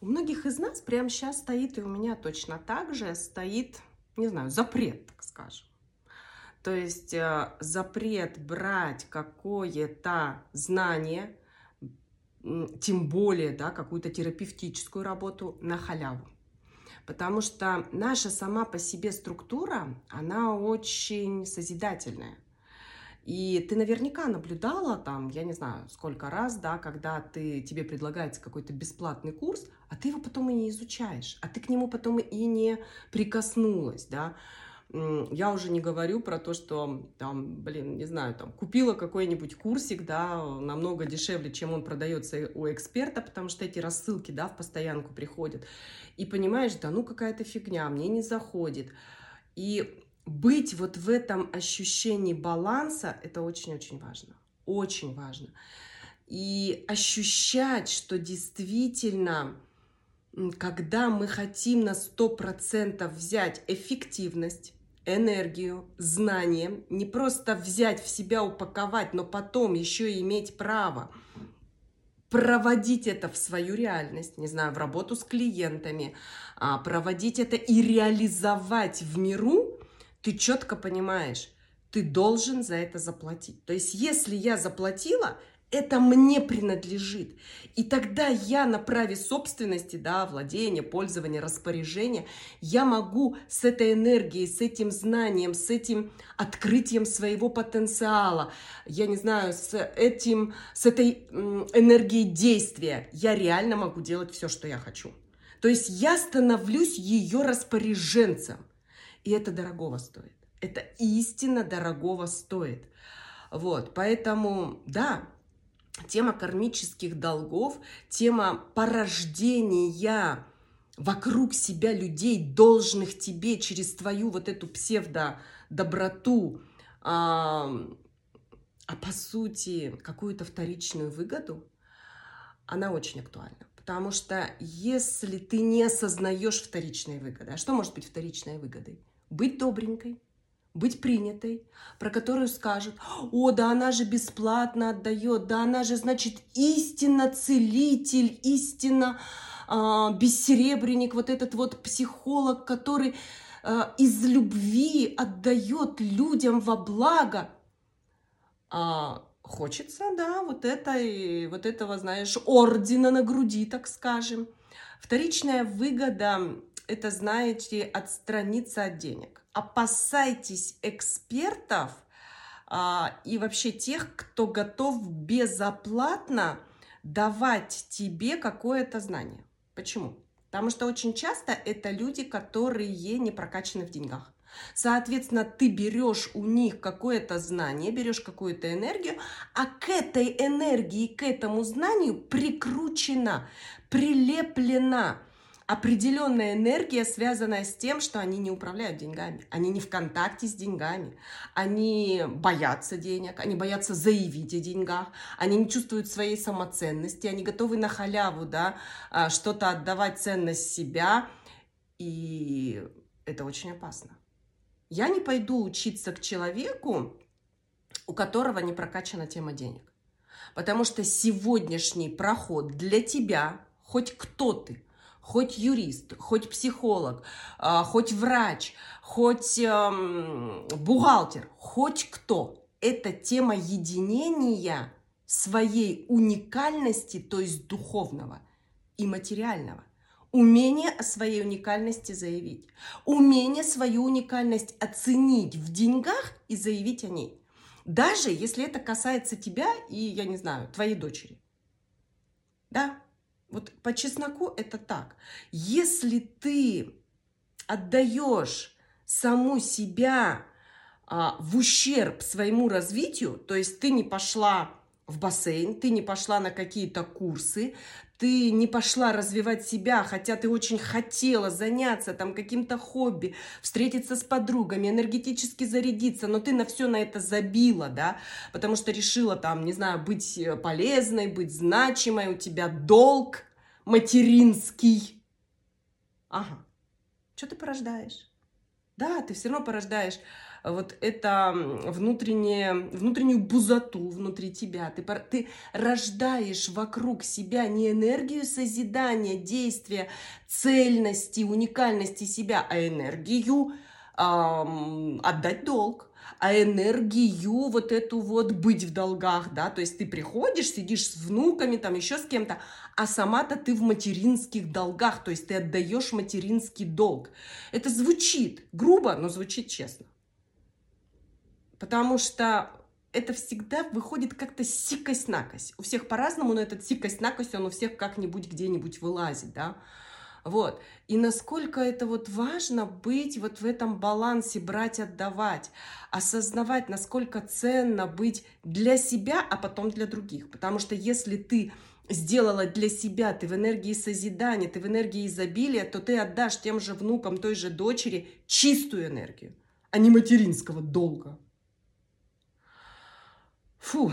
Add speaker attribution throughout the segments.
Speaker 1: У многих из нас прямо сейчас стоит, и у меня точно так же стоит, не знаю, запрет, так скажем. То есть э, запрет брать какое-то знание, тем более да, какую-то терапевтическую работу на халяву. Потому что наша сама по себе структура, она очень созидательная. И ты наверняка наблюдала там, я не знаю, сколько раз, да, когда ты, тебе предлагается какой-то бесплатный курс, а ты его потом и не изучаешь, а ты к нему потом и не прикоснулась, да. Я уже не говорю про то, что там, блин, не знаю, там купила какой-нибудь курсик, да, намного дешевле, чем он продается у эксперта, потому что эти рассылки, да, в постоянку приходят. И понимаешь, да ну какая-то фигня, мне не заходит. И быть вот в этом ощущении баланса, это очень-очень важно. Очень важно. И ощущать, что действительно когда мы хотим на 100% взять эффективность, энергию, знание, не просто взять в себя, упаковать, но потом еще и иметь право проводить это в свою реальность, не знаю, в работу с клиентами, а, проводить это и реализовать в миру, ты четко понимаешь, ты должен за это заплатить. То есть, если я заплатила, это мне принадлежит. И тогда я на праве собственности, да, владения, пользования, распоряжения, я могу с этой энергией, с этим знанием, с этим открытием своего потенциала, я не знаю, с этим, с этой энергией действия, я реально могу делать все, что я хочу. То есть я становлюсь ее распоряженцем. И это дорогого стоит. Это истинно дорогого стоит. Вот, поэтому, да, тема кармических долгов, тема порождения вокруг себя людей, должных тебе через твою вот эту псевдо-доброту, а, а по сути какую-то вторичную выгоду, она очень актуальна. Потому что если ты не осознаешь вторичной выгоды, а что может быть вторичной выгодой? Быть добренькой, быть принятой, про которую скажут, о, да она же бесплатно отдает, да она же, значит, истинно целитель, истинно э, бессеребренник, вот этот вот психолог, который э, из любви отдает людям во благо. А, хочется, да, вот, это, вот этого, знаешь, ордена на груди, так скажем. Вторичная выгода – это, знаете, отстраниться от денег опасайтесь экспертов а, и вообще тех, кто готов безоплатно давать тебе какое-то знание. Почему? Потому что очень часто это люди, которые не прокачаны в деньгах. Соответственно, ты берешь у них какое-то знание, берешь какую-то энергию, а к этой энергии, к этому знанию прикручена, прилеплена определенная энергия, связанная с тем, что они не управляют деньгами, они не в контакте с деньгами, они боятся денег, они боятся заявить о деньгах, они не чувствуют своей самоценности, они готовы на халяву, да, а, что-то отдавать ценность себя, и это очень опасно. Я не пойду учиться к человеку, у которого не прокачана тема денег. Потому что сегодняшний проход для тебя, хоть кто ты, хоть юрист, хоть психолог, а, хоть врач, хоть эм, бухгалтер, хоть кто. Это тема единения своей уникальности, то есть духовного и материального. Умение о своей уникальности заявить. Умение свою уникальность оценить в деньгах и заявить о ней. Даже если это касается тебя и, я не знаю, твоей дочери. Да, вот по чесноку это так. Если ты отдаешь саму себя а, в ущерб своему развитию, то есть ты не пошла в бассейн, ты не пошла на какие-то курсы, ты не пошла развивать себя, хотя ты очень хотела заняться там каким-то хобби, встретиться с подругами, энергетически зарядиться, но ты на все на это забила, да, потому что решила там, не знаю, быть полезной, быть значимой, у тебя долг материнский. Ага, что ты порождаешь? Да, ты все равно порождаешь вот это внутреннее, внутреннюю бузату внутри тебя. Ты, ты рождаешь вокруг себя не энергию созидания, действия, цельности, уникальности себя, а энергию эм, отдать долг а энергию вот эту вот быть в долгах, да, то есть ты приходишь, сидишь с внуками, там еще с кем-то, а сама-то ты в материнских долгах, то есть ты отдаешь материнский долг. Это звучит грубо, но звучит честно. Потому что это всегда выходит как-то сикость-накость. У всех по-разному, но этот сикость-накость, он у всех как-нибудь где-нибудь вылазит, да. Вот. И насколько это вот важно быть вот в этом балансе, брать, отдавать, осознавать, насколько ценно быть для себя, а потом для других. Потому что если ты сделала для себя, ты в энергии созидания, ты в энергии изобилия, то ты отдашь тем же внукам, той же дочери чистую энергию, а не материнского долга. Фу,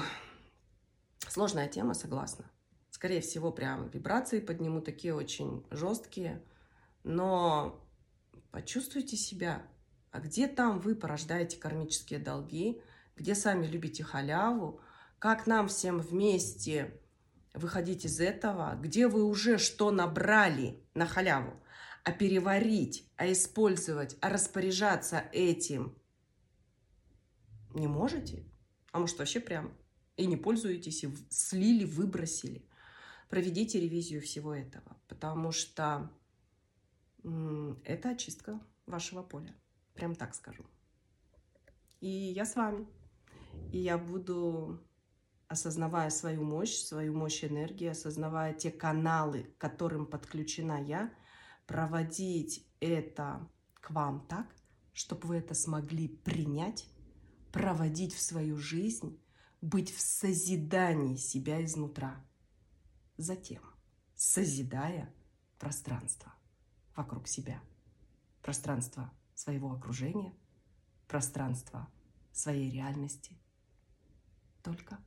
Speaker 1: сложная тема, согласна. Скорее всего, прям вибрации подниму такие очень жесткие, но почувствуйте себя, а где там вы порождаете кармические долги, где сами любите халяву, как нам всем вместе выходить из этого, где вы уже что набрали на халяву, а переварить, а использовать, а распоряжаться этим не можете, а может вообще прям и не пользуетесь, и слили, выбросили проведите ревизию всего этого, потому что это очистка вашего поля, прям так скажу. И я с вами, и я буду, осознавая свою мощь, свою мощь энергии, осознавая те каналы, к которым подключена я, проводить это к вам так, чтобы вы это смогли принять, проводить в свою жизнь, быть в созидании себя изнутра. Затем созидая пространство вокруг себя, пространство своего окружения, пространство своей реальности, только